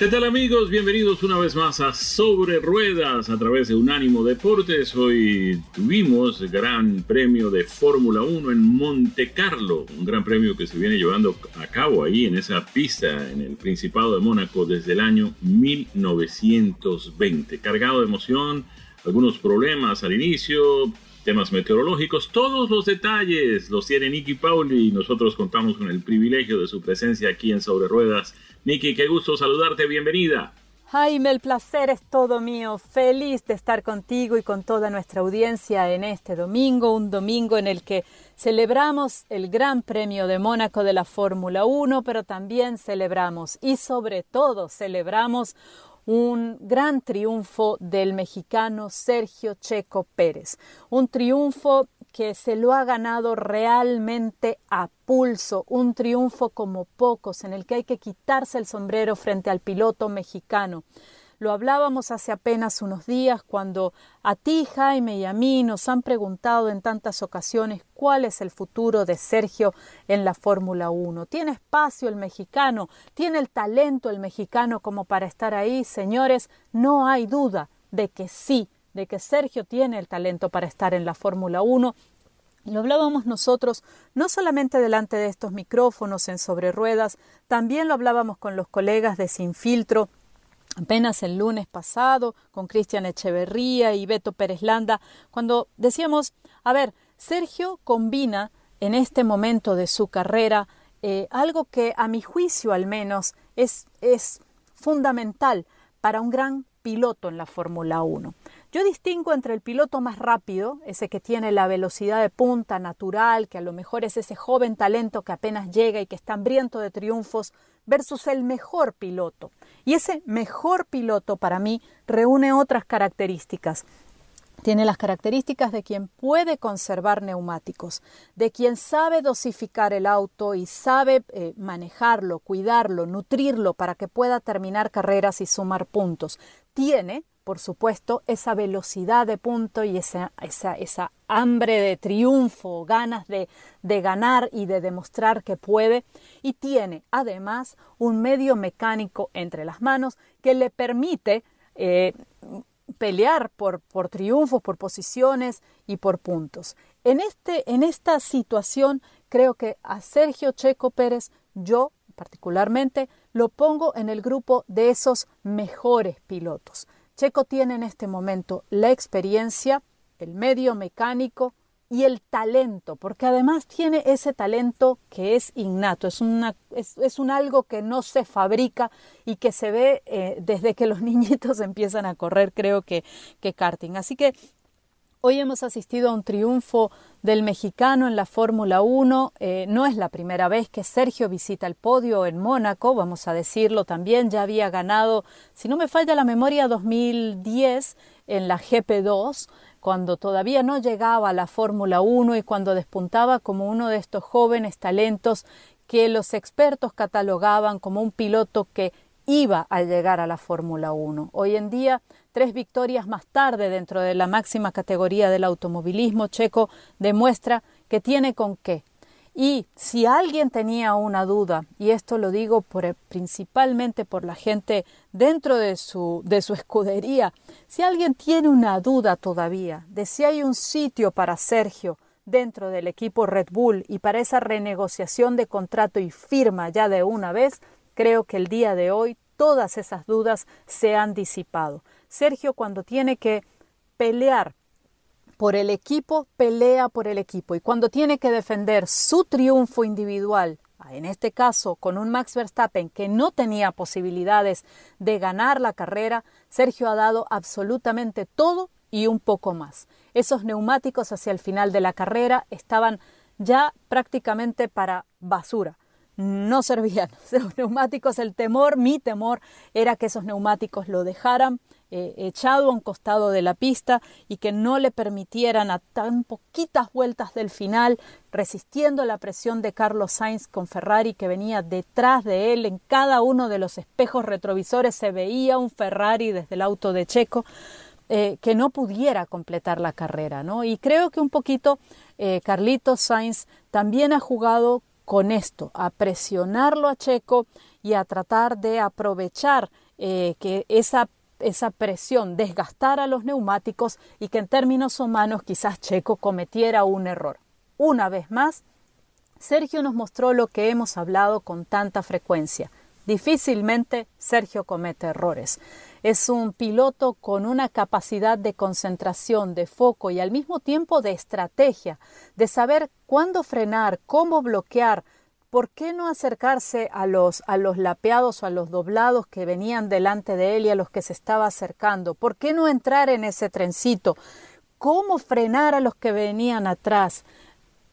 ¿Qué tal amigos? Bienvenidos una vez más a Sobre Ruedas a través de Unánimo Deportes. Hoy tuvimos Gran Premio de Fórmula 1 en Monte Carlo, un gran premio que se viene llevando a cabo ahí en esa pista en el Principado de Mónaco desde el año 1920. Cargado de emoción, algunos problemas al inicio, temas meteorológicos, todos los detalles los tiene Nicky Pauli y nosotros contamos con el privilegio de su presencia aquí en Sobre Ruedas Niki, qué gusto saludarte, bienvenida. Jaime, el placer es todo mío. Feliz de estar contigo y con toda nuestra audiencia en este domingo, un domingo en el que celebramos el Gran Premio de Mónaco de la Fórmula 1, pero también celebramos y sobre todo celebramos un gran triunfo del mexicano Sergio Checo Pérez. Un triunfo que se lo ha ganado realmente a pulso, un triunfo como pocos, en el que hay que quitarse el sombrero frente al piloto mexicano. Lo hablábamos hace apenas unos días cuando a ti, Jaime, y a mí nos han preguntado en tantas ocasiones cuál es el futuro de Sergio en la Fórmula 1. ¿Tiene espacio el mexicano? ¿Tiene el talento el mexicano como para estar ahí? Señores, no hay duda de que sí, de que Sergio tiene el talento para estar en la Fórmula 1. Lo hablábamos nosotros no solamente delante de estos micrófonos en sobre ruedas, también lo hablábamos con los colegas de Sin Filtro apenas el lunes pasado con Cristian Echeverría y Beto Pérez Landa, cuando decíamos, a ver, Sergio combina en este momento de su carrera eh, algo que a mi juicio al menos es, es fundamental para un gran piloto en la Fórmula 1. Yo distingo entre el piloto más rápido, ese que tiene la velocidad de punta natural, que a lo mejor es ese joven talento que apenas llega y que está hambriento de triunfos, versus el mejor piloto. Y ese mejor piloto para mí reúne otras características. Tiene las características de quien puede conservar neumáticos, de quien sabe dosificar el auto y sabe eh, manejarlo, cuidarlo, nutrirlo para que pueda terminar carreras y sumar puntos. Tiene por supuesto, esa velocidad de punto y esa, esa, esa hambre de triunfo, ganas de, de, ganar y de demostrar que puede, y tiene además un medio mecánico entre las manos que le permite eh, pelear por, por triunfos, por posiciones y por puntos. En, este, en esta situación creo que a Sergio Checo Pérez yo particularmente lo pongo en el grupo de esos mejores pilotos. Checo tiene en este momento la experiencia, el medio mecánico y el talento, porque además tiene ese talento que es innato, es, una, es, un algo que no se fabrica y que se ve eh, desde que los niñitos empiezan a correr, creo que, que karting. Así que Hoy hemos asistido a un triunfo del mexicano en la Fórmula 1. Eh, no es la primera vez que Sergio visita el podio en Mónaco, vamos a decirlo también. Ya había ganado, si no me falla la memoria, 2010 en la GP2, cuando todavía no llegaba a la Fórmula 1 y cuando despuntaba como uno de estos jóvenes talentos que los expertos catalogaban como un piloto que iba a llegar a la Fórmula 1. Hoy en día Tres victorias más tarde dentro de la máxima categoría del automovilismo, Checo demuestra que tiene con qué. Y si alguien tenía una duda, y esto lo digo por, principalmente por la gente dentro de su, de su escudería, si alguien tiene una duda todavía de si hay un sitio para Sergio dentro del equipo Red Bull y para esa renegociación de contrato y firma ya de una vez, creo que el día de hoy todas esas dudas se han disipado. Sergio cuando tiene que pelear por el equipo, pelea por el equipo. Y cuando tiene que defender su triunfo individual, en este caso con un Max Verstappen que no tenía posibilidades de ganar la carrera, Sergio ha dado absolutamente todo y un poco más. Esos neumáticos hacia el final de la carrera estaban ya prácticamente para basura. No servían. Los neumáticos, el temor, mi temor era que esos neumáticos lo dejaran eh, echado a un costado de la pista y que no le permitieran a tan poquitas vueltas del final, resistiendo la presión de Carlos Sainz con Ferrari que venía detrás de él. En cada uno de los espejos retrovisores se veía un Ferrari desde el auto de Checo. Eh, que no pudiera completar la carrera, ¿no? Y creo que un poquito eh, Carlitos Sainz también ha jugado con esto, a presionarlo a Checo y a tratar de aprovechar que esa esa presión desgastara los neumáticos y que en términos humanos quizás Checo cometiera un error. Una vez más, Sergio nos mostró lo que hemos hablado con tanta frecuencia. Difícilmente Sergio comete errores. Es un piloto con una capacidad de concentración, de foco y al mismo tiempo de estrategia, de saber cuándo frenar, cómo bloquear, ¿por qué no acercarse a los, a los lapeados o a los doblados que venían delante de él y a los que se estaba acercando? ¿Por qué no entrar en ese trencito? ¿Cómo frenar a los que venían atrás?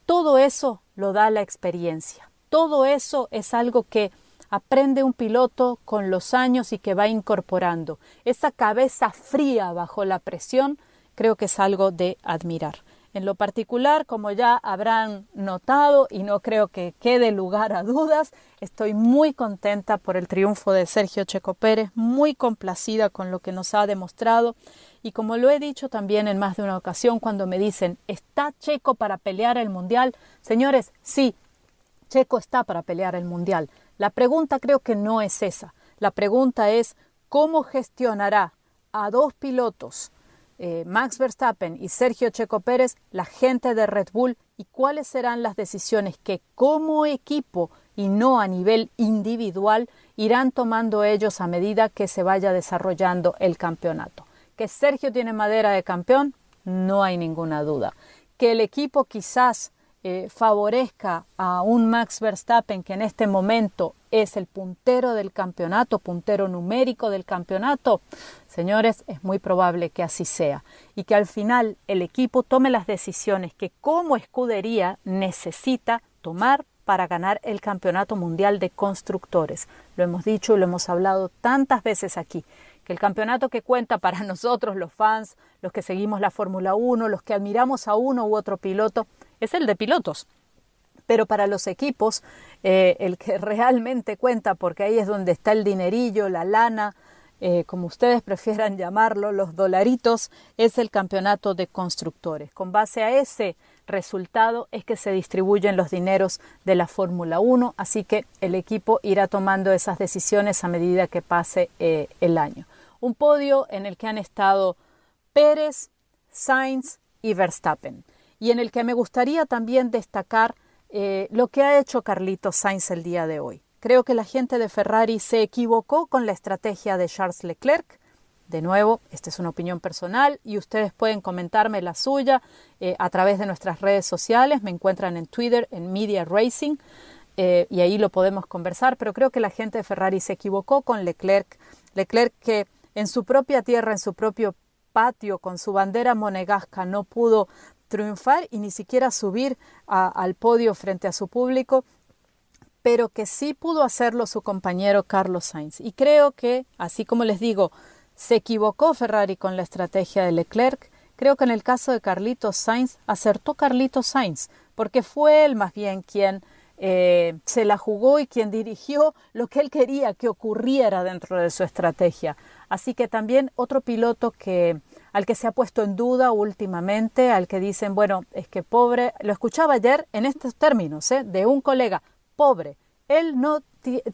Todo eso lo da la experiencia. Todo eso es algo que aprende un piloto con los años y que va incorporando. Esa cabeza fría bajo la presión creo que es algo de admirar. En lo particular, como ya habrán notado y no creo que quede lugar a dudas, estoy muy contenta por el triunfo de Sergio Checo Pérez, muy complacida con lo que nos ha demostrado y como lo he dicho también en más de una ocasión cuando me dicen, ¿está Checo para pelear el Mundial? Señores, sí, Checo está para pelear el Mundial. La pregunta creo que no es esa. La pregunta es, ¿cómo gestionará a dos pilotos eh, Max Verstappen y Sergio Checo Pérez, la gente de Red Bull y cuáles serán las decisiones que como equipo y no a nivel individual irán tomando ellos a medida que se vaya desarrollando el campeonato. Que Sergio tiene madera de campeón, no hay ninguna duda. Que el equipo quizás eh, favorezca a un Max Verstappen que en este momento es el puntero del campeonato, puntero numérico del campeonato, señores, es muy probable que así sea y que al final el equipo tome las decisiones que como escudería necesita tomar para ganar el campeonato mundial de constructores. Lo hemos dicho y lo hemos hablado tantas veces aquí, que el campeonato que cuenta para nosotros los fans, los que seguimos la Fórmula 1, los que admiramos a uno u otro piloto, es el de pilotos. Pero para los equipos, eh, el que realmente cuenta, porque ahí es donde está el dinerillo, la lana, eh, como ustedes prefieran llamarlo, los dolaritos, es el campeonato de constructores. Con base a ese resultado es que se distribuyen los dineros de la Fórmula 1, así que el equipo irá tomando esas decisiones a medida que pase eh, el año. Un podio en el que han estado Pérez, Sainz y Verstappen y en el que me gustaría también destacar eh, lo que ha hecho Carlitos Sainz el día de hoy. Creo que la gente de Ferrari se equivocó con la estrategia de Charles Leclerc. De nuevo, esta es una opinión personal y ustedes pueden comentarme la suya eh, a través de nuestras redes sociales. Me encuentran en Twitter, en Media Racing, eh, y ahí lo podemos conversar. Pero creo que la gente de Ferrari se equivocó con Leclerc. Leclerc que en su propia tierra, en su propio patio, con su bandera monegasca, no pudo triunfar y ni siquiera subir al podio frente a su público, pero que sí pudo hacerlo su compañero Carlos Sainz. Y creo que, así como les digo, se equivocó Ferrari con la estrategia de Leclerc, creo que en el caso de Carlitos Sainz acertó Carlitos Sainz, porque fue él más bien quien eh, se la jugó y quien dirigió lo que él quería que ocurriera dentro de su estrategia. Así que también otro piloto que al que se ha puesto en duda últimamente, al que dicen, bueno, es que pobre, lo escuchaba ayer en estos términos, ¿eh? de un colega, pobre, él no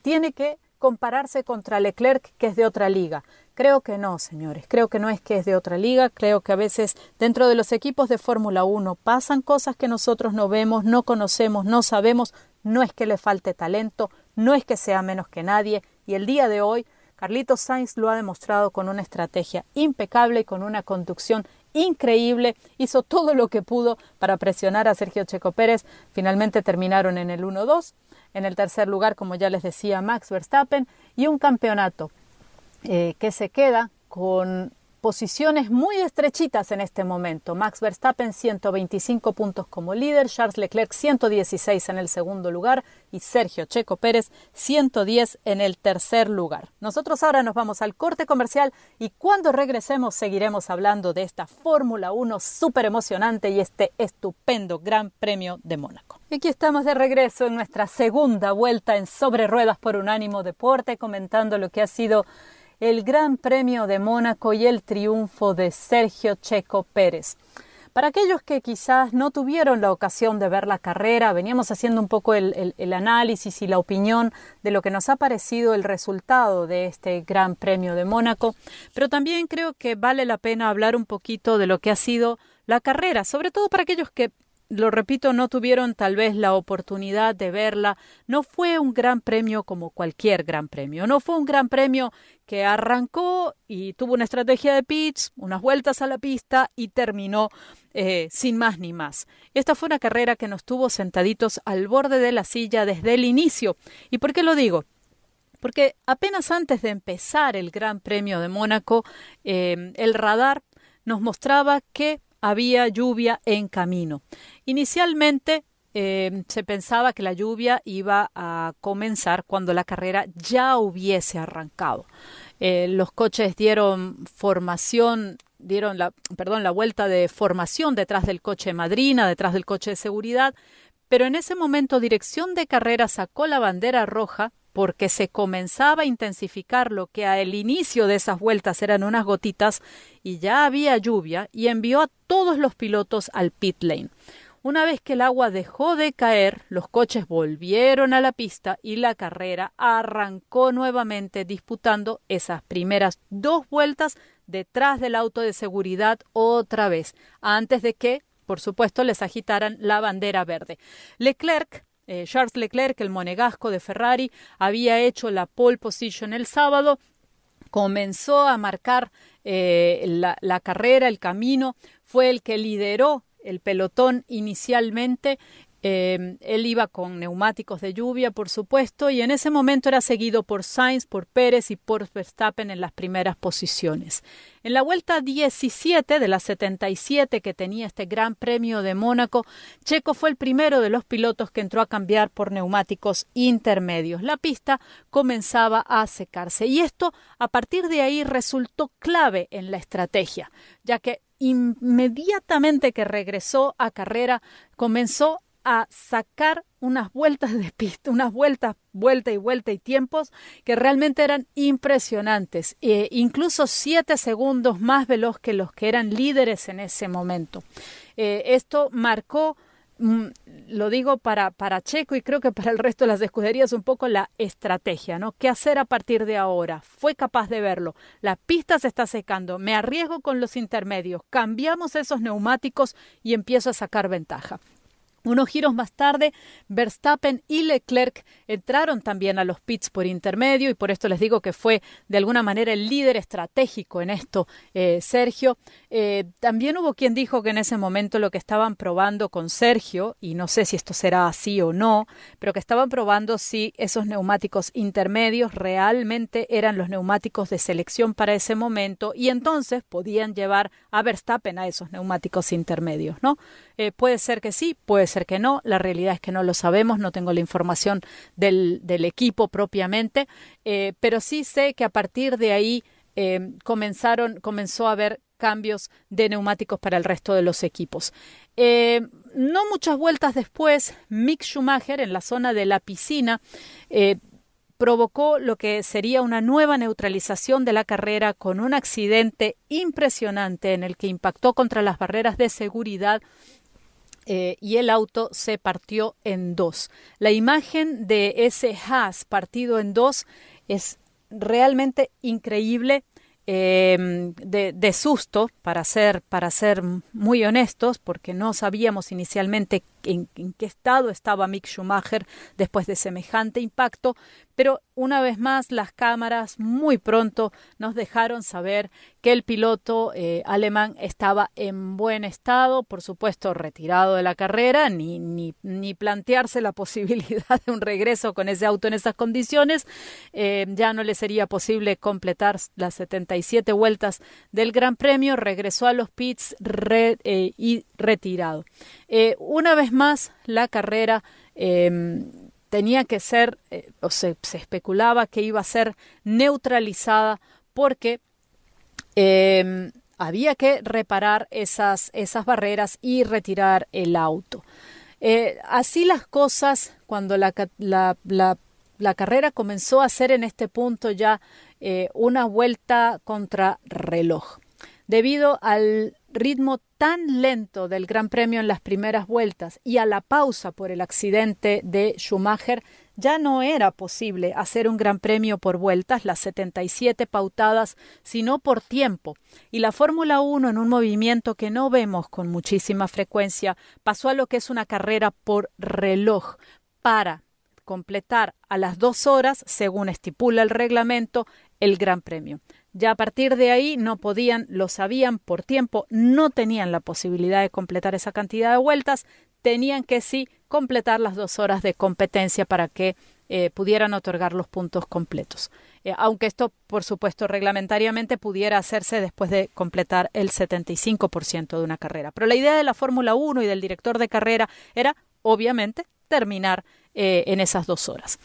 tiene que compararse contra Leclerc, que es de otra liga. Creo que no, señores, creo que no es que es de otra liga, creo que a veces dentro de los equipos de Fórmula 1 pasan cosas que nosotros no vemos, no conocemos, no sabemos, no es que le falte talento, no es que sea menos que nadie y el día de hoy Carlitos Sainz lo ha demostrado con una estrategia impecable y con una conducción increíble, hizo todo lo que pudo para presionar a Sergio Checo Pérez, finalmente terminaron en el 1-2, en el tercer lugar, como ya les decía, Max Verstappen, y un campeonato eh, que se queda con posiciones muy estrechitas en este momento. Max Verstappen 125 puntos como líder, Charles Leclerc 116 en el segundo lugar y Sergio Checo Pérez 110 en el tercer lugar. Nosotros ahora nos vamos al corte comercial y cuando regresemos seguiremos hablando de esta Fórmula 1 súper emocionante y este estupendo Gran Premio de Mónaco. Y aquí estamos de regreso en nuestra segunda vuelta en Sobre Ruedas por Unánimo Deporte comentando lo que ha sido el Gran Premio de Mónaco y el triunfo de Sergio Checo Pérez. Para aquellos que quizás no tuvieron la ocasión de ver la carrera, veníamos haciendo un poco el, análisis y la opinión de lo que nos ha parecido el resultado de este Gran Premio de Mónaco, pero también creo que vale la pena hablar un poquito de lo que ha sido la carrera, sobre todo para aquellos que lo repito, no tuvieron tal vez la oportunidad de verla. No fue un gran premio como cualquier gran premio. No fue un gran premio que arrancó y tuvo una estrategia de pitch, unas vueltas a la pista y terminó eh, sin más ni más. Esta fue una carrera que nos tuvo sentaditos al borde de la silla desde el inicio. ¿Y por qué lo digo? Porque apenas antes de empezar el Gran Premio de Mónaco, eh, el radar nos mostraba que había lluvia en camino. Inicialmente eh, se pensaba que la lluvia iba a comenzar cuando la carrera ya hubiese arrancado. Eh, los coches dieron formación, dieron la, perdón, la vuelta de formación detrás del coche madrina, detrás del coche de seguridad, pero en ese momento dirección de carrera sacó la bandera roja porque se comenzaba a intensificar lo que al inicio de esas vueltas eran unas gotitas y ya había lluvia y envió a todos los pilotos al pit lane. Una vez que el agua dejó de caer, los coches volvieron a la pista y la carrera arrancó nuevamente disputando esas primeras dos vueltas detrás del auto de seguridad otra vez, antes de que, por supuesto, les agitaran la bandera verde. Leclerc eh, Charles Leclerc, el monegasco de Ferrari, había hecho la pole position el sábado, comenzó a marcar eh, la, carrera, el camino, fue el que lideró el pelotón inicialmente eh, él iba con neumáticos de lluvia, por supuesto, y en ese momento era seguido por Sainz, por Pérez y por Verstappen en las primeras posiciones. En la vuelta 17 de las 77 que tenía este Gran Premio de Mónaco, Checo fue el primero de los pilotos que entró a cambiar por neumáticos intermedios. La pista comenzaba a secarse y esto a partir de ahí resultó clave en la estrategia, ya que inmediatamente que regresó a carrera comenzó a sacar unas vueltas de pista, unas vueltas, vuelta y vuelta y tiempos que realmente eran impresionantes, e incluso siete segundos más veloz que los que eran líderes en ese momento. Eh, esto marcó mm, lo digo para, para Checo y creo que para el resto de las escuderías un poco la estrategia, ¿no? ¿Qué hacer a partir de ahora? Fue capaz de verlo. La pista se está secando, me arriesgo con los intermedios, cambiamos esos neumáticos y empiezo a sacar ventaja. Unos giros más tarde, Verstappen y Leclerc entraron también a los pits por intermedio y por esto les digo que fue de alguna manera el líder estratégico en esto, eh, Sergio. Eh, también hubo quien dijo que en ese momento lo que estaban probando con Sergio, y no sé si esto será así o no, pero que estaban probando si esos neumáticos intermedios realmente eran los neumáticos de selección para ese momento y entonces podían llevar a Verstappen a esos neumáticos intermedios, ¿no? Eh, puede ser que sí, puede ser que no. La realidad es que no lo sabemos, no tengo la información del, equipo propiamente, eh, pero sí sé que a partir de ahí eh, comenzaron, comenzó a haber cambios de neumáticos para el resto de los equipos. no muchas vueltas después, Mick Schumacher en la zona de la piscina provocó lo que sería una nueva neutralización de la carrera con un accidente impresionante en el que impactó contra las barreras de seguridad eh, y el auto se partió en dos. La imagen de ese Haas partido en dos es realmente increíble. Em, de, susto, para ser, para ser muy honestos, porque no sabíamos inicialmente en, qué estado estaba Mick Schumacher después de semejante impacto, pero una vez más las cámaras muy pronto nos dejaron saber que el piloto eh, alemán estaba en buen estado, por supuesto retirado de la carrera, ni, ni, ni, plantearse la posibilidad de un regreso con ese auto en esas condiciones, eh, ya no le sería posible completar las 77 vueltas del Gran Premio, regresó a los pits eh, y retirado. una vez más, la carrera em, tenía que ser, eh, o se, especulaba que iba a ser neutralizada porque em, había que reparar esas, esas barreras y retirar el auto. Eh, así las cosas, cuando la, la, la, carrera comenzó a ser en este punto ya eh, una vuelta contra reloj. Debido al ritmo tan lento del Gran Premio en las primeras vueltas y a la pausa por el accidente de Schumacher, ya no era posible hacer un Gran Premio por vueltas, las 77 pautadas, sino por tiempo. Y la Fórmula 1, en un movimiento que no vemos con muchísima frecuencia, pasó a lo que es una carrera por reloj para completar a las dos horas, según estipula el reglamento, el Gran Premio. Ya a partir de ahí no podían, lo sabían por tiempo, no tenían la posibilidad de completar esa cantidad de vueltas, tenían que sí completar las dos horas de competencia para que eh, pudieran otorgar los puntos completos. Eh, aunque esto, por supuesto, reglamentariamente pudiera hacerse después de completar el 75% de una carrera. Pero la idea de la Fórmula 1 y del director de carrera era, obviamente, terminar eh, en esas dos horas.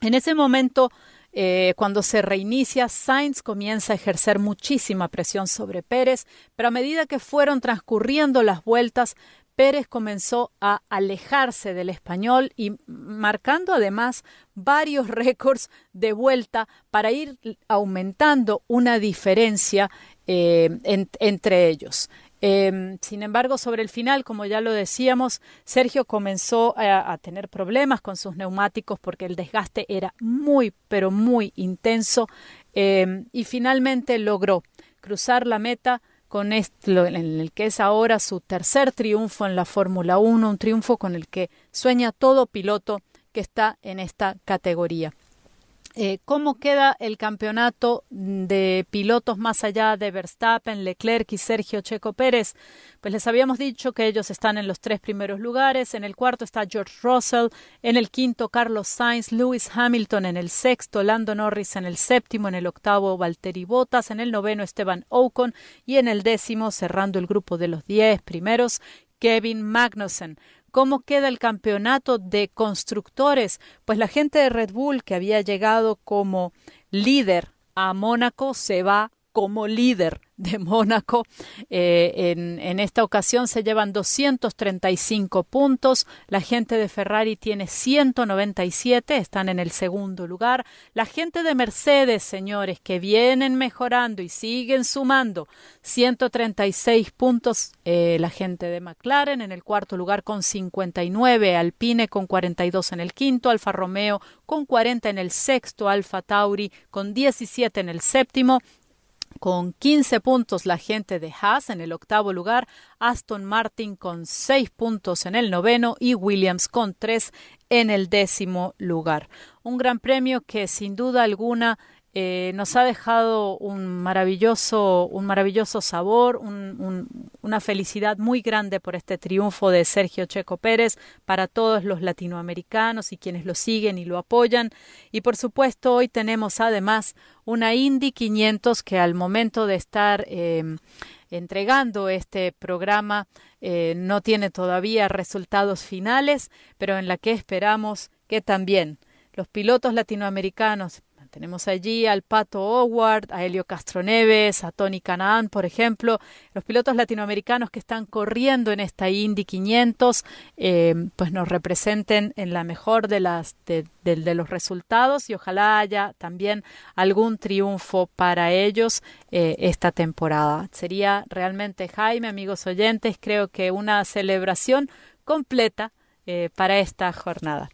En ese momento eh, cuando se reinicia, Sainz comienza a ejercer muchísima presión sobre Pérez, pero a medida que fueron transcurriendo las vueltas, Pérez comenzó a alejarse del español y marcando además varios récords de vuelta para ir aumentando una diferencia eh, entre ellos. Em, sin embargo, sobre el final, como ya lo decíamos, Sergio comenzó a, tener problemas con sus neumáticos porque el desgaste era muy, pero muy intenso em, y finalmente logró cruzar la meta con esto, en el que es ahora su tercer triunfo en la Fórmula 1, un triunfo con el que sueña todo piloto que está en esta categoría. Eh, ¿Cómo queda el campeonato de pilotos más allá de Verstappen, Leclerc y Sergio Checo Pérez? Pues les habíamos dicho que ellos están en los tres primeros lugares. En el cuarto está George Russell, en el quinto Carlos Sainz, Lewis Hamilton en el sexto, Lando Norris en el séptimo, en el octavo Valtteri Bottas, en el noveno Esteban Ocon y en el décimo, cerrando el grupo de los diez primeros, Kevin Magnussen. ¿Cómo queda el campeonato de constructores? Pues la gente de Red Bull, que había llegado como líder a Mónaco, se va como líder de Mónaco. Eh, en, esta ocasión se llevan 235 puntos. La gente de Ferrari tiene 197, están en el segundo lugar. La gente de Mercedes, señores, que vienen mejorando y siguen sumando 136 puntos. Eh, la gente de McLaren en el cuarto lugar con 59, Alpine con 42 en el quinto, Alfa Romeo con 40 en el sexto, Alfa Tauri con 17 en el séptimo con 15 puntos la gente de Haas en el octavo lugar, Aston Martin con 6 puntos en el noveno y Williams con 3 en el décimo lugar. Un gran premio que sin duda alguna eh, nos ha dejado un maravilloso, un maravilloso sabor, una felicidad muy grande por este triunfo de Sergio Checo Pérez para todos los latinoamericanos y quienes lo siguen y lo apoyan. Y por supuesto, hoy tenemos además una Indy 500 que al momento de estar em, entregando este programa eh, no tiene todavía resultados finales, pero en la que esperamos que también los pilotos latinoamericanos, tenemos allí al Pato Howard, a Helio Castroneves, a Tony Canaan, por ejemplo, los pilotos latinoamericanos que están corriendo en esta Indy 500, eh, pues nos representen en la mejor de las de, los resultados y ojalá haya también algún triunfo para ellos eh, esta temporada. Sería realmente, Jaime, amigos oyentes, creo que una celebración completa eh, para esta jornada.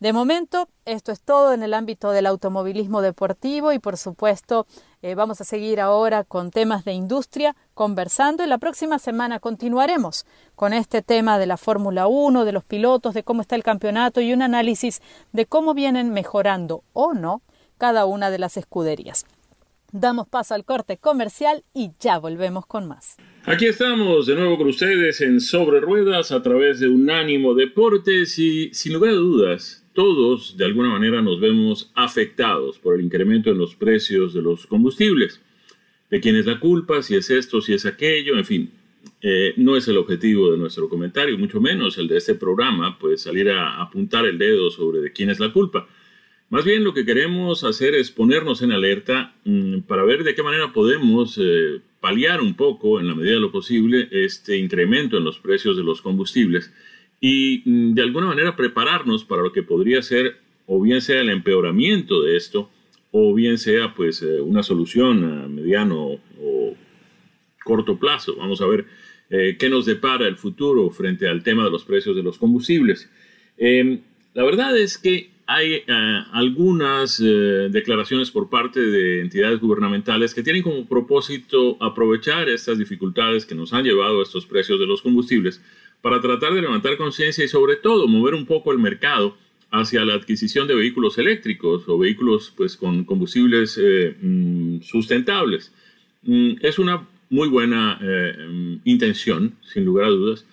De momento, esto es todo en el ámbito del automovilismo deportivo y por supuesto eh, vamos a seguir ahora con temas de industria conversando y la próxima semana continuaremos con este tema de la Fórmula 1, de los pilotos, de cómo está el campeonato y un análisis de cómo vienen mejorando o no cada una de las escuderías. Damos paso al corte comercial y ya volvemos con más. Aquí estamos de nuevo con ustedes en Sobre Ruedas a través de Unánimo Deportes y sin lugar a dudas, todos de alguna manera nos vemos afectados por el incremento en los precios de los combustibles. ¿De quién es la culpa? Si es esto, si es aquello, en fin. Eh, no es el objetivo de nuestro comentario, mucho menos el de este programa, pues salir a apuntar el dedo sobre de quién es la culpa. Más bien lo que queremos hacer es ponernos en alerta mm, para ver de qué manera podemos eh, paliar un poco, en la medida de lo posible, este incremento en los precios de los combustibles y mm, de alguna manera prepararnos para lo que podría ser o bien sea el empeoramiento de esto o bien sea pues eh, una solución a mediano o corto plazo. Vamos a ver eh, qué nos depara el futuro frente al tema de los precios de los combustibles. Em, la verdad es que hay eh, algunas declaraciones por parte de entidades gubernamentales que tienen como propósito aprovechar estas dificultades que nos han llevado a estos precios de los combustibles para tratar de levantar conciencia y sobre todo mover un poco el mercado hacia la adquisición de vehículos eléctricos o vehículos pues, con combustibles eh, mm, sustentables. Mm, es una muy buena mm, intención, sin lugar a dudas.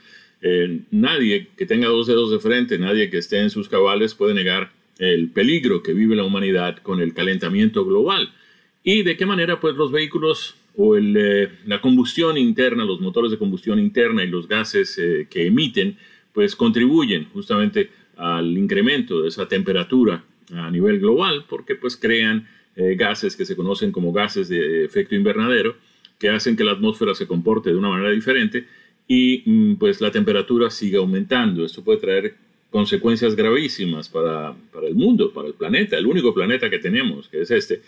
nadie que tenga dos dedos de frente, nadie que esté en sus cabales puede negar el peligro que vive la humanidad con el calentamiento global y de qué manera pues los vehículos o eh, la combustión interna, los motores de combustión interna y los gases eh, que emiten pues contribuyen justamente al incremento de esa temperatura a nivel global porque pues crean eh, gases que se conocen como gases de efecto invernadero que hacen que la atmósfera se comporte de una manera diferente y mm, pues la temperatura siga aumentando. Esto puede traer consecuencias gravísimas para, el mundo, para el planeta, el único planeta que tenemos, que es este,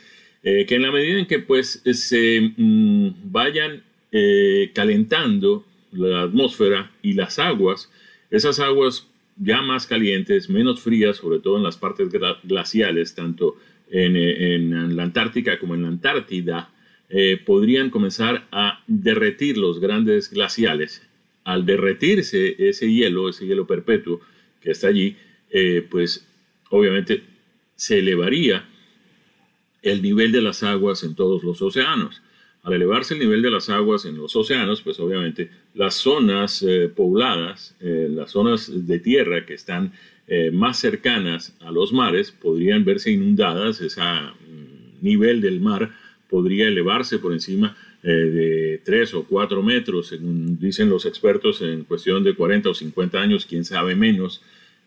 eh, que en la medida en que pues se mm, vayan eh, calentando la atmósfera y las aguas, esas aguas ya más calientes, menos frías, sobre todo en las partes glaciales, tanto en, la Antártica como en la Antártida, eh, podrían comenzar a derretir los grandes glaciales. Al derretirse ese hielo, ese hielo perpetuo, que está allí, eh, pues obviamente se elevaría el nivel de las aguas en todos los océanos. Al elevarse el nivel de las aguas en los océanos, pues obviamente las zonas eh, pobladas, eh, las zonas de tierra que están más cercanas a los mares, podrían verse inundadas, ese mm, nivel del mar podría elevarse por encima de 3 o 4 metros, según dicen los expertos, en cuestión de 40 o 50 años, quién sabe menos,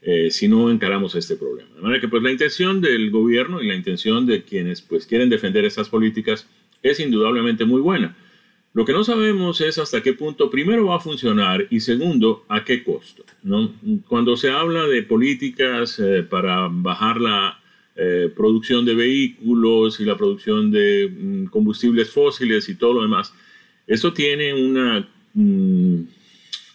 eh, si no encaramos este problema. De manera que pues la intención del gobierno y la intención de quienes pues quieren defender estas políticas es indudablemente muy buena. Lo que no sabemos es hasta qué punto primero va a funcionar y segundo a qué costo. ¿no? Cuando se habla de políticas eh, para bajar la eh, producción de vehículos y la producción de mm, combustibles fósiles y todo lo demás, esto tiene una mm,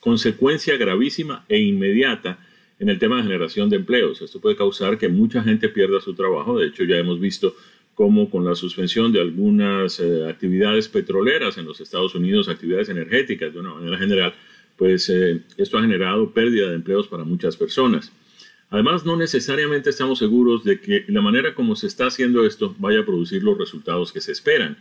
consecuencia gravísima e inmediata en el tema de generación de empleos. Esto puede causar que mucha gente pierda su trabajo. De hecho, ya hemos visto cómo con la suspensión de algunas eh, actividades petroleras en los Estados Unidos, actividades energéticas de una manera general, pues eh, esto ha generado pérdida de empleos para muchas personas. Además, no necesariamente estamos seguros de que la manera como se está haciendo esto vaya a producir los resultados que se esperan.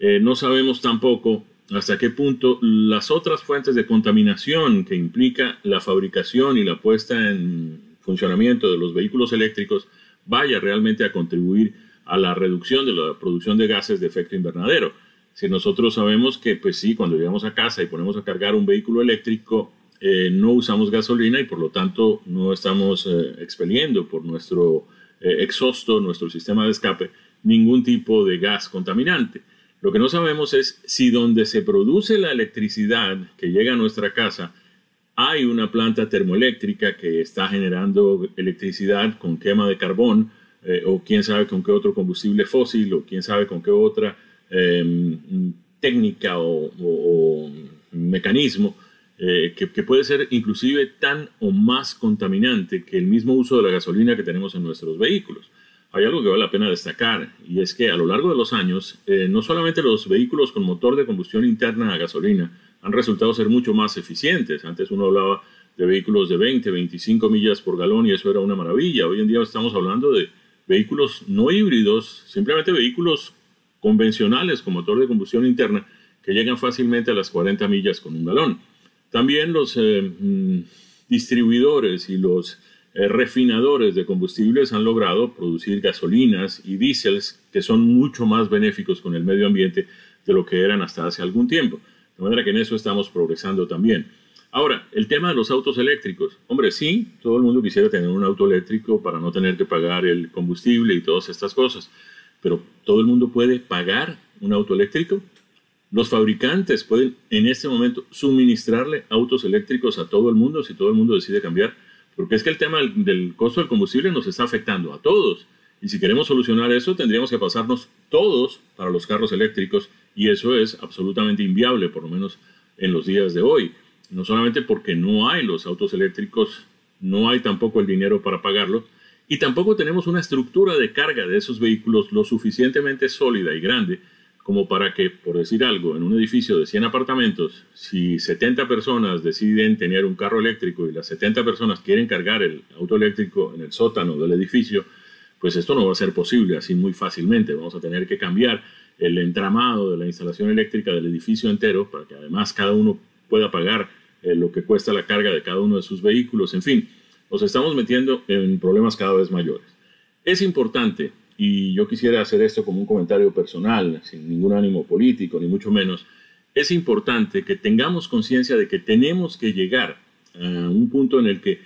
Eh, no sabemos tampoco hasta qué punto las otras fuentes de contaminación que implica la fabricación y la puesta en funcionamiento de los vehículos eléctricos vaya realmente a contribuir a la reducción de la producción de gases de efecto invernadero. Si nosotros sabemos que, pues sí, cuando llegamos a casa y ponemos a cargar un vehículo eléctrico, eh, no usamos gasolina y por lo tanto no estamos eh, expeliendo por nuestro eh, exhausto, nuestro sistema de escape, ningún tipo de gas contaminante. Lo que no sabemos es si donde se produce la electricidad que llega a nuestra casa hay una planta termoeléctrica que está generando electricidad con quema de carbón eh, o quién sabe con qué otro combustible fósil o quién sabe con qué otra em, técnica o, mecanismo eh, que, que, puede ser inclusive tan o más contaminante que el mismo uso de la gasolina que tenemos en nuestros vehículos. Hay algo que vale la pena destacar y es que a lo largo de los años, eh, no solamente los vehículos con motor de combustión interna a gasolina han resultado ser mucho más eficientes. Antes uno hablaba de vehículos de 20, 25 millas por galón y eso era una maravilla. Hoy en día estamos hablando de vehículos no híbridos, simplemente vehículos convencionales con motor de combustión interna que llegan fácilmente a las 40 millas con un galón. También los eh, mm, distribuidores y los refinadores de combustibles han logrado producir gasolinas y diésels que son mucho más benéficos con el medio ambiente de lo que eran hasta hace algún tiempo. De manera que en eso estamos progresando también. Ahora, el tema de los autos eléctricos. Hombre, sí, todo el mundo quisiera tener un auto eléctrico para no tener que pagar el combustible y todas estas cosas. Pero ¿todo el mundo puede pagar un auto eléctrico? Los fabricantes pueden en este momento suministrarle autos eléctricos a todo el mundo si todo el mundo decide cambiar, porque es que el tema del, costo del combustible nos está afectando a todos. Y si queremos solucionar eso, tendríamos que pasarnos todos para los carros eléctricos y eso es absolutamente inviable, por lo menos en los días de hoy. No solamente porque no hay los autos eléctricos, no hay tampoco el dinero para pagarlo y tampoco tenemos una estructura de carga de esos vehículos lo suficientemente sólida y grande como para que, por decir algo, en un edificio de 100 apartamentos, si 70 personas deciden tener un carro eléctrico y las 70 personas quieren cargar el auto eléctrico en el sótano del edificio, pues esto no va a ser posible así muy fácilmente. Vamos a tener que cambiar el entramado de la instalación eléctrica del edificio entero para que además cada uno pueda pagar eh, lo que cuesta la carga de cada uno de sus vehículos. En fin, nos estamos metiendo en problemas cada vez mayores. Es importante y yo quisiera hacer esto como un comentario personal, sin ningún ánimo político, ni mucho menos, es importante que tengamos conciencia de que tenemos que llegar a un punto en el que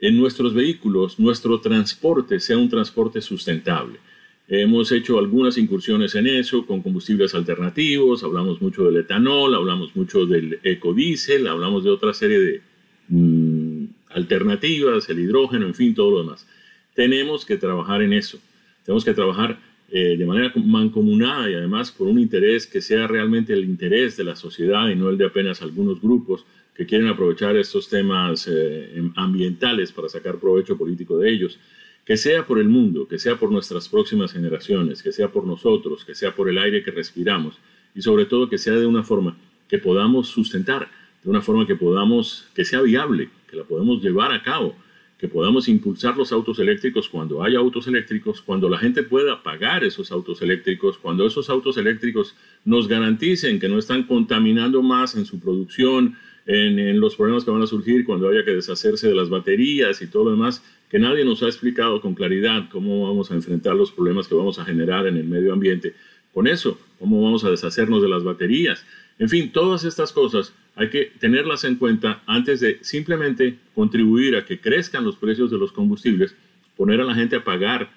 en nuestros vehículos nuestro transporte sea un transporte sustentable. Hemos hecho algunas incursiones en eso con combustibles alternativos, hablamos mucho del etanol, hablamos mucho del ecodiesel, hablamos de otra serie de mm, alternativas, el hidrógeno, en fin, todo lo demás. Tenemos que trabajar en eso. Tenemos que trabajar eh, de manera mancomunada y además por un interés que sea realmente el interés de la sociedad y no el de apenas algunos grupos que quieren aprovechar estos temas eh, em, ambientales para sacar provecho político de ellos. Que sea por el mundo, que sea por nuestras próximas generaciones, que sea por nosotros, que sea por el aire que respiramos y sobre todo que sea de una forma que podamos sustentar, de una forma que podamos, que sea viable, que la podemos llevar a cabo que podamos impulsar los autos eléctricos cuando haya autos eléctricos, cuando la gente pueda pagar esos autos eléctricos, cuando esos autos eléctricos nos garanticen que no están contaminando más en su producción, en, los problemas que van a surgir cuando haya que deshacerse de las baterías y todo lo demás, que nadie nos ha explicado con claridad cómo vamos a enfrentar los problemas que vamos a generar en el medio ambiente. Con eso, cómo vamos a deshacernos de las baterías. En fin, todas estas cosas hay que tenerlas en cuenta antes de simplemente contribuir a que crezcan los precios de los combustibles, poner a la gente a pagar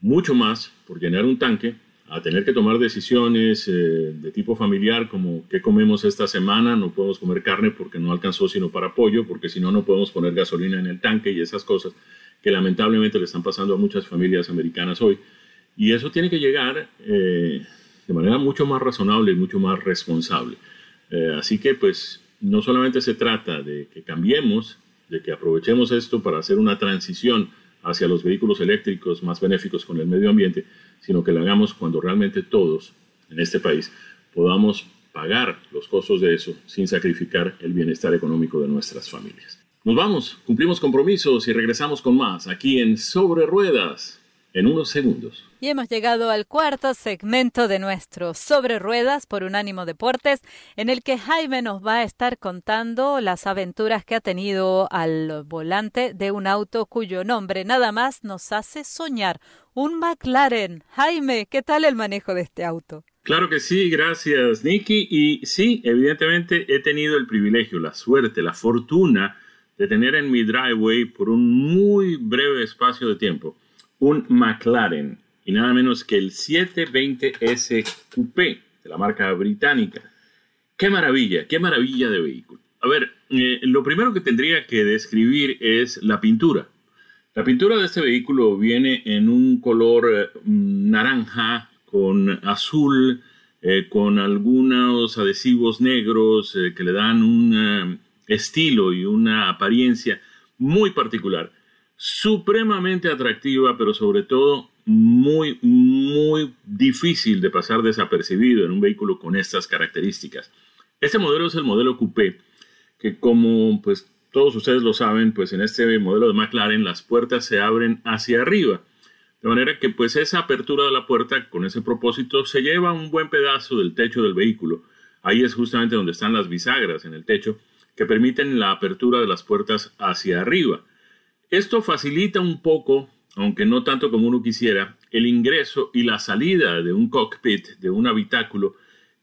mucho más por llenar un tanque, a tener que tomar decisiones eh, de tipo familiar como qué comemos esta semana, no podemos comer carne porque no alcanzó sino para pollo, porque si no no podemos poner gasolina en el tanque y esas cosas que lamentablemente le están pasando a muchas familias americanas hoy. Y eso tiene que llegar eh, de manera mucho más razonable y mucho más responsable. Eh, así que pues no solamente se trata de que cambiemos, de que aprovechemos esto para hacer una transición hacia los vehículos eléctricos más benéficos con el medio ambiente, sino que lo hagamos cuando realmente todos en este país podamos pagar los costos de eso sin sacrificar el bienestar económico de nuestras familias. Nos vamos, cumplimos compromisos y regresamos con más aquí en Sobre Ruedas en unos segundos. Y hemos llegado al cuarto segmento de nuestro Sobre Ruedas por Unánimo Deportes, en el que Jaime nos va a estar contando las aventuras que ha tenido al volante de un auto cuyo nombre nada más nos hace soñar, un McLaren. Jaime, ¿qué tal el manejo de este auto? Claro que sí, gracias Nicky. Y sí, evidentemente he tenido el privilegio, la suerte, la fortuna de tener en mi driveway por un muy breve espacio de tiempo un McLaren y nada menos que el 720S Coupé de la marca británica. Qué maravilla, qué maravilla de vehículo. A ver, eh, lo primero que tendría que describir es la pintura. La pintura de este vehículo viene en un color eh, naranja con azul, eh, con algunos adhesivos negros que le dan un estilo y una apariencia muy particular, supremamente atractiva, pero sobre todo muy, muy difícil de pasar desapercibido en un vehículo con estas características. Este modelo es el modelo coupé, que como pues todos ustedes lo saben, pues en este modelo de McLaren las puertas se abren hacia arriba. De manera que pues esa apertura de la puerta con ese propósito se lleva un buen pedazo del techo del vehículo. Ahí es justamente donde están las bisagras en el techo que permiten la apertura de las puertas hacia arriba. Esto facilita un poco, aunque no tanto como uno quisiera, el ingreso y la salida de un cockpit, de un habitáculo,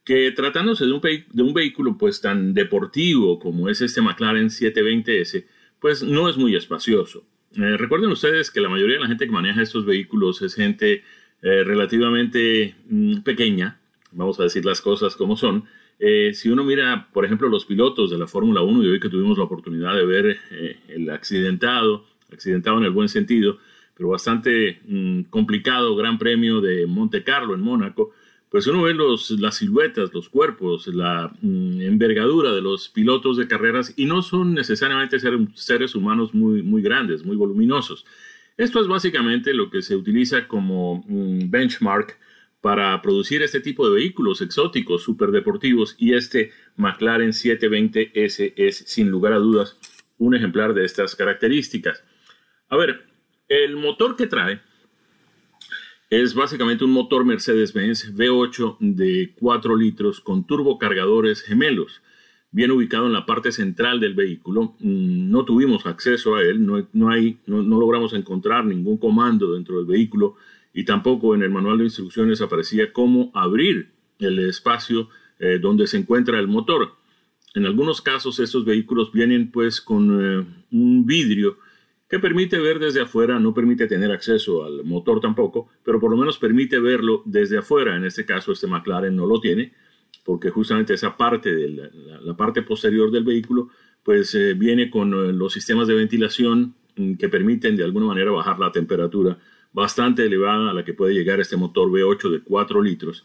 que tratándose de un, vehículo pues tan deportivo como es este McLaren 720S, pues no es muy espacioso. Eh, recuerden ustedes que la mayoría de la gente que maneja estos vehículos es gente eh, relativamente mm, pequeña, vamos a decir las cosas como son, eh, si uno mira, por ejemplo, los pilotos de la Fórmula 1 y hoy que tuvimos la oportunidad de ver el accidentado, accidentado en el buen sentido, pero bastante mm, complicado Gran Premio de Monte Carlo en Mónaco, pues uno ve los, las siluetas, los cuerpos, la mm, envergadura de los pilotos de carreras y no son necesariamente seres humanos muy, muy grandes, muy voluminosos. Esto es básicamente lo que se utiliza como mm, benchmark para producir este tipo de vehículos exóticos, superdeportivos, y este McLaren 720S es sin lugar a dudas un ejemplar de estas características. A ver, el motor que trae es básicamente un motor Mercedes-Benz V8 de 4 litros con turbocargadores gemelos, bien ubicado en la parte central del vehículo. Mm, no tuvimos acceso a él, no, no logramos encontrar ningún comando dentro del vehículo y tampoco en el manual de instrucciones aparecía cómo abrir el espacio eh, donde se encuentra el motor. En algunos casos estos vehículos vienen pues con eh, un vidrio que permite ver desde afuera, no permite tener acceso al motor tampoco, pero por lo menos permite verlo desde afuera. En este caso este McLaren no lo tiene, porque justamente esa parte de la, parte posterior del vehículo pues eh, viene con los sistemas de ventilación mm, que permiten de alguna manera bajar la temperatura bastante elevada a la que puede llegar este motor V8 de 4 litros,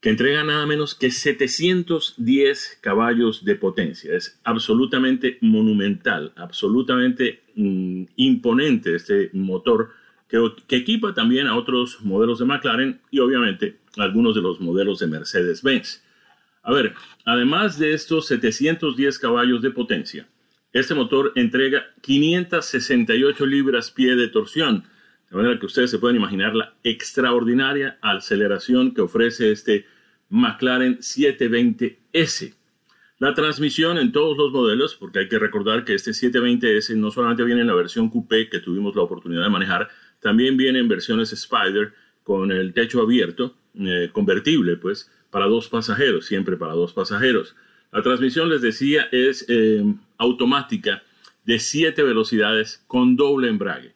que entrega nada menos que 710 caballos de potencia. Es absolutamente monumental, absolutamente mm, imponente este motor que, que, equipa también a otros modelos de McLaren y obviamente algunos de los modelos de Mercedes-Benz. A ver, además de estos 710 caballos de potencia, este motor entrega 568 libras-pie de torsión, de manera que ustedes se pueden imaginar la extraordinaria aceleración que ofrece este McLaren 720S. La transmisión en todos los modelos, porque hay que recordar que este 720S no solamente viene en la versión coupé que tuvimos la oportunidad de manejar, también viene en versiones Spider con el techo abierto, eh, convertible pues, para dos pasajeros, siempre para dos pasajeros. La transmisión, les decía, es eh, automática de 7 velocidades con doble embrague.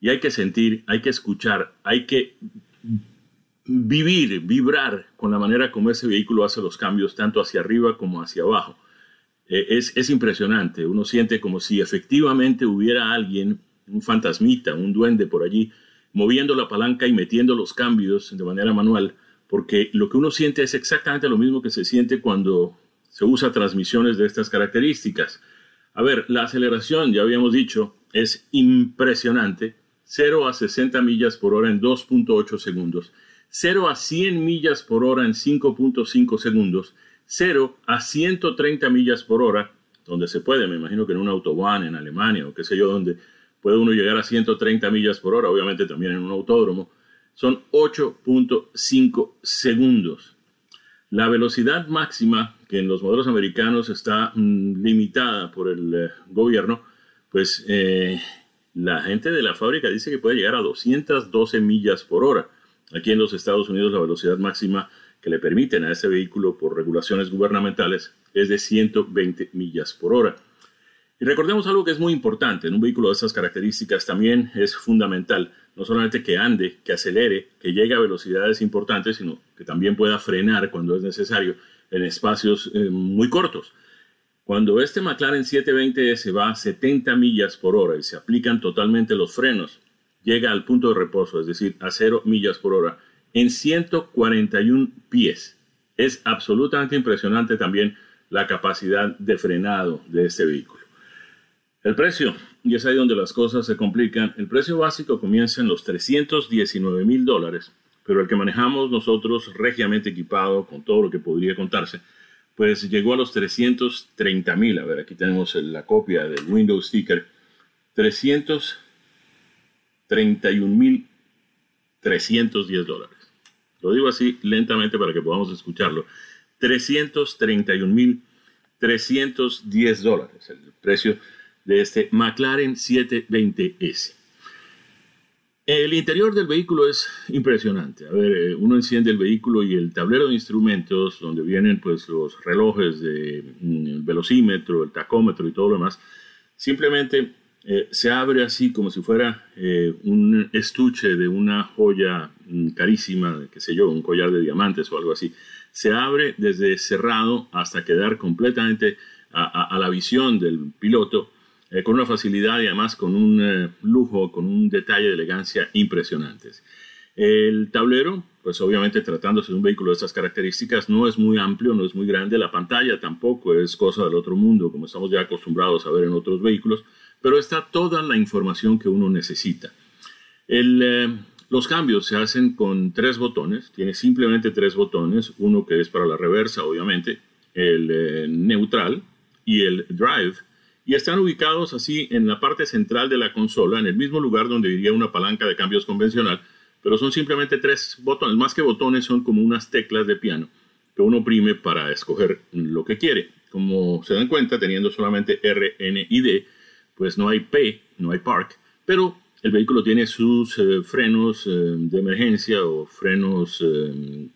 Y hay que sentir, hay que escuchar, hay que vivir, vibrar con la manera como ese vehículo hace los cambios, tanto hacia arriba como hacia abajo. Eh, es, es, impresionante, uno siente como si efectivamente hubiera alguien, un fantasmita, un duende por allí, moviendo la palanca y metiendo los cambios de manera manual, porque lo que uno siente es exactamente lo mismo que se siente cuando se usa transmisiones de estas características. A ver, la aceleración, ya habíamos dicho, es impresionante, 0 a 60 millas por hora en 2.8 segundos, 0 a 100 millas por hora en 5.5 segundos, 0 a 130 millas por hora, donde se puede, me imagino que en un autobahn en Alemania o qué sé yo, donde puede uno llegar a 130 millas por hora, obviamente también en un autódromo, son 8.5 segundos. La velocidad máxima, que en los modelos americanos está mm, limitada por el eh, gobierno, pues eh, la gente de la fábrica dice que puede llegar a 212 millas por hora. Aquí en los Estados Unidos la velocidad máxima que le permiten a ese vehículo por regulaciones gubernamentales es de 120 millas por hora. Y recordemos algo que es muy importante en un vehículo de estas características también es fundamental, no solamente que ande, que acelere, que llegue a velocidades importantes, sino que también pueda frenar cuando es necesario en espacios eh, muy cortos. Cuando este McLaren 720S va a 70 millas por hora y se aplican totalmente los frenos, llega al punto de reposo, es decir, a 0 millas por hora, en 141 pies. Es absolutamente impresionante también la capacidad de frenado de este vehículo. El precio, y es ahí donde las cosas se complican, el precio básico comienza en los 319 mil dólares, pero el que manejamos nosotros, regiamente equipado con todo lo que podría contarse, pues llegó a los 330 mil. A ver, aquí tenemos la copia del Windows Sticker. 330 31.310 dólares. Lo digo así lentamente para que podamos escucharlo. 331.310 dólares, el precio de este McLaren 720S. El interior del vehículo es impresionante. A ver, eh, uno enciende el vehículo y el tablero de instrumentos, donde vienen pues los relojes, de, mm, velocímetro, el tacómetro y todo lo demás, simplemente eh, se abre así como si fuera eh, un estuche de una joya mm, carísima, qué sé yo, un collar de diamantes o algo así. Se abre desde cerrado hasta quedar completamente a la visión del piloto eh, con una facilidad y además con un eh, lujo, con un detalle de elegancia impresionantes. El tablero, pues obviamente tratándose de un vehículo de estas características, no es muy amplio, no es muy grande, la pantalla tampoco es cosa del otro mundo, como estamos ya acostumbrados a ver en otros vehículos, pero está toda la información que uno necesita. Eh, los cambios se hacen con tres botones, tiene simplemente tres botones, uno que es para la reversa, obviamente, el neutral y el drive, y están ubicados así en la parte central de la consola, en el mismo lugar donde iría una palanca de cambios convencional, pero son simplemente tres botones, más que botones son como unas teclas de piano que uno oprime para escoger lo que quiere. Como se dan cuenta, teniendo solamente R, N y D, pues no hay P, no hay Park, pero el vehículo tiene sus eh, frenos eh, de emergencia o frenos eh,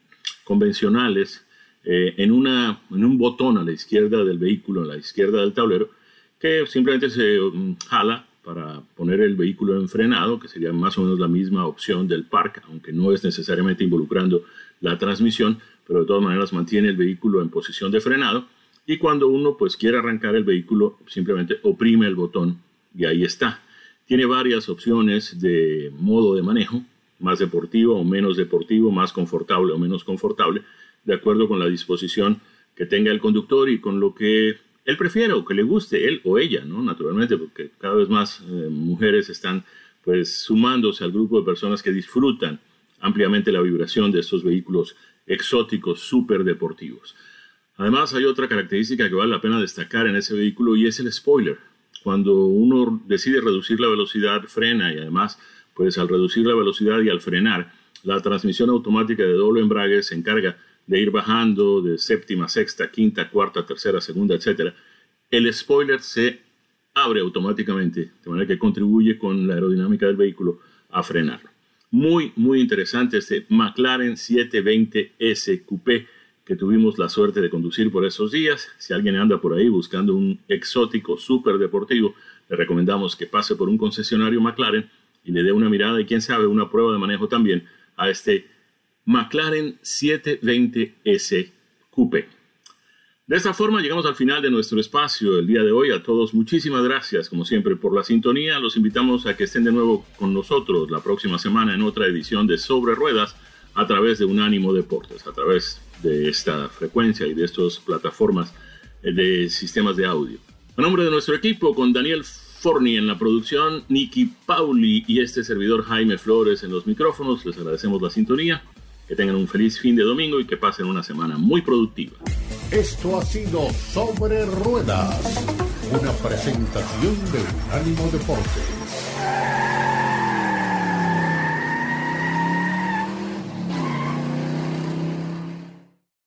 convencionales en, una, en un botón a la izquierda del vehículo, a la izquierda del tablero, que simplemente se mm, jala para poner el vehículo en frenado, que sería más o menos la misma opción del park, aunque no es necesariamente involucrando la transmisión, pero de todas maneras mantiene el vehículo en posición de frenado. Y cuando uno pues quiere arrancar el vehículo, simplemente oprime el botón y ahí está. Tiene varias opciones de modo de manejo, más deportivo o menos deportivo, más confortable o menos confortable, de acuerdo con la disposición que tenga el conductor y con lo que él prefiere o que le guste, él o ella, ¿no? Naturalmente, porque cada vez más eh, mujeres están pues sumándose al grupo de personas que disfrutan ampliamente la vibración de estos vehículos exóticos, súper deportivos. Además, hay otra característica que vale la pena destacar en ese vehículo y es el spoiler. Cuando uno decide reducir la velocidad, frena y además, pues al reducir la velocidad y al frenar, la transmisión automática de doble embrague se encarga de ir bajando de séptima, sexta, quinta, cuarta, tercera, segunda, etc., el spoiler se abre automáticamente, de manera que contribuye con la aerodinámica del vehículo a frenarlo. Muy, muy interesante este McLaren 720S Coupé que tuvimos la suerte de conducir por esos días. Si alguien anda por ahí buscando un exótico súper deportivo, le recomendamos que pase por un concesionario McLaren y le dé una mirada y quién sabe una prueba de manejo también a este McLaren 720S Coupe. De esta forma llegamos al final de nuestro espacio el día de hoy. A todos muchísimas gracias como siempre por la sintonía. Los invitamos a que estén de nuevo con nosotros la próxima semana en otra edición de Sobre Ruedas a través de Unánimo Deportes, a través de esta frecuencia y de estas plataformas de sistemas de audio. A nombre de nuestro equipo, con Daniel Forni en la producción, Nicky Pauli y este servidor Jaime Flores en los micrófonos, les agradecemos la sintonía que tengan un feliz fin de domingo y que pasen una semana muy productiva. Esto ha sido Sobre Ruedas, una presentación de Unánimo Deportes.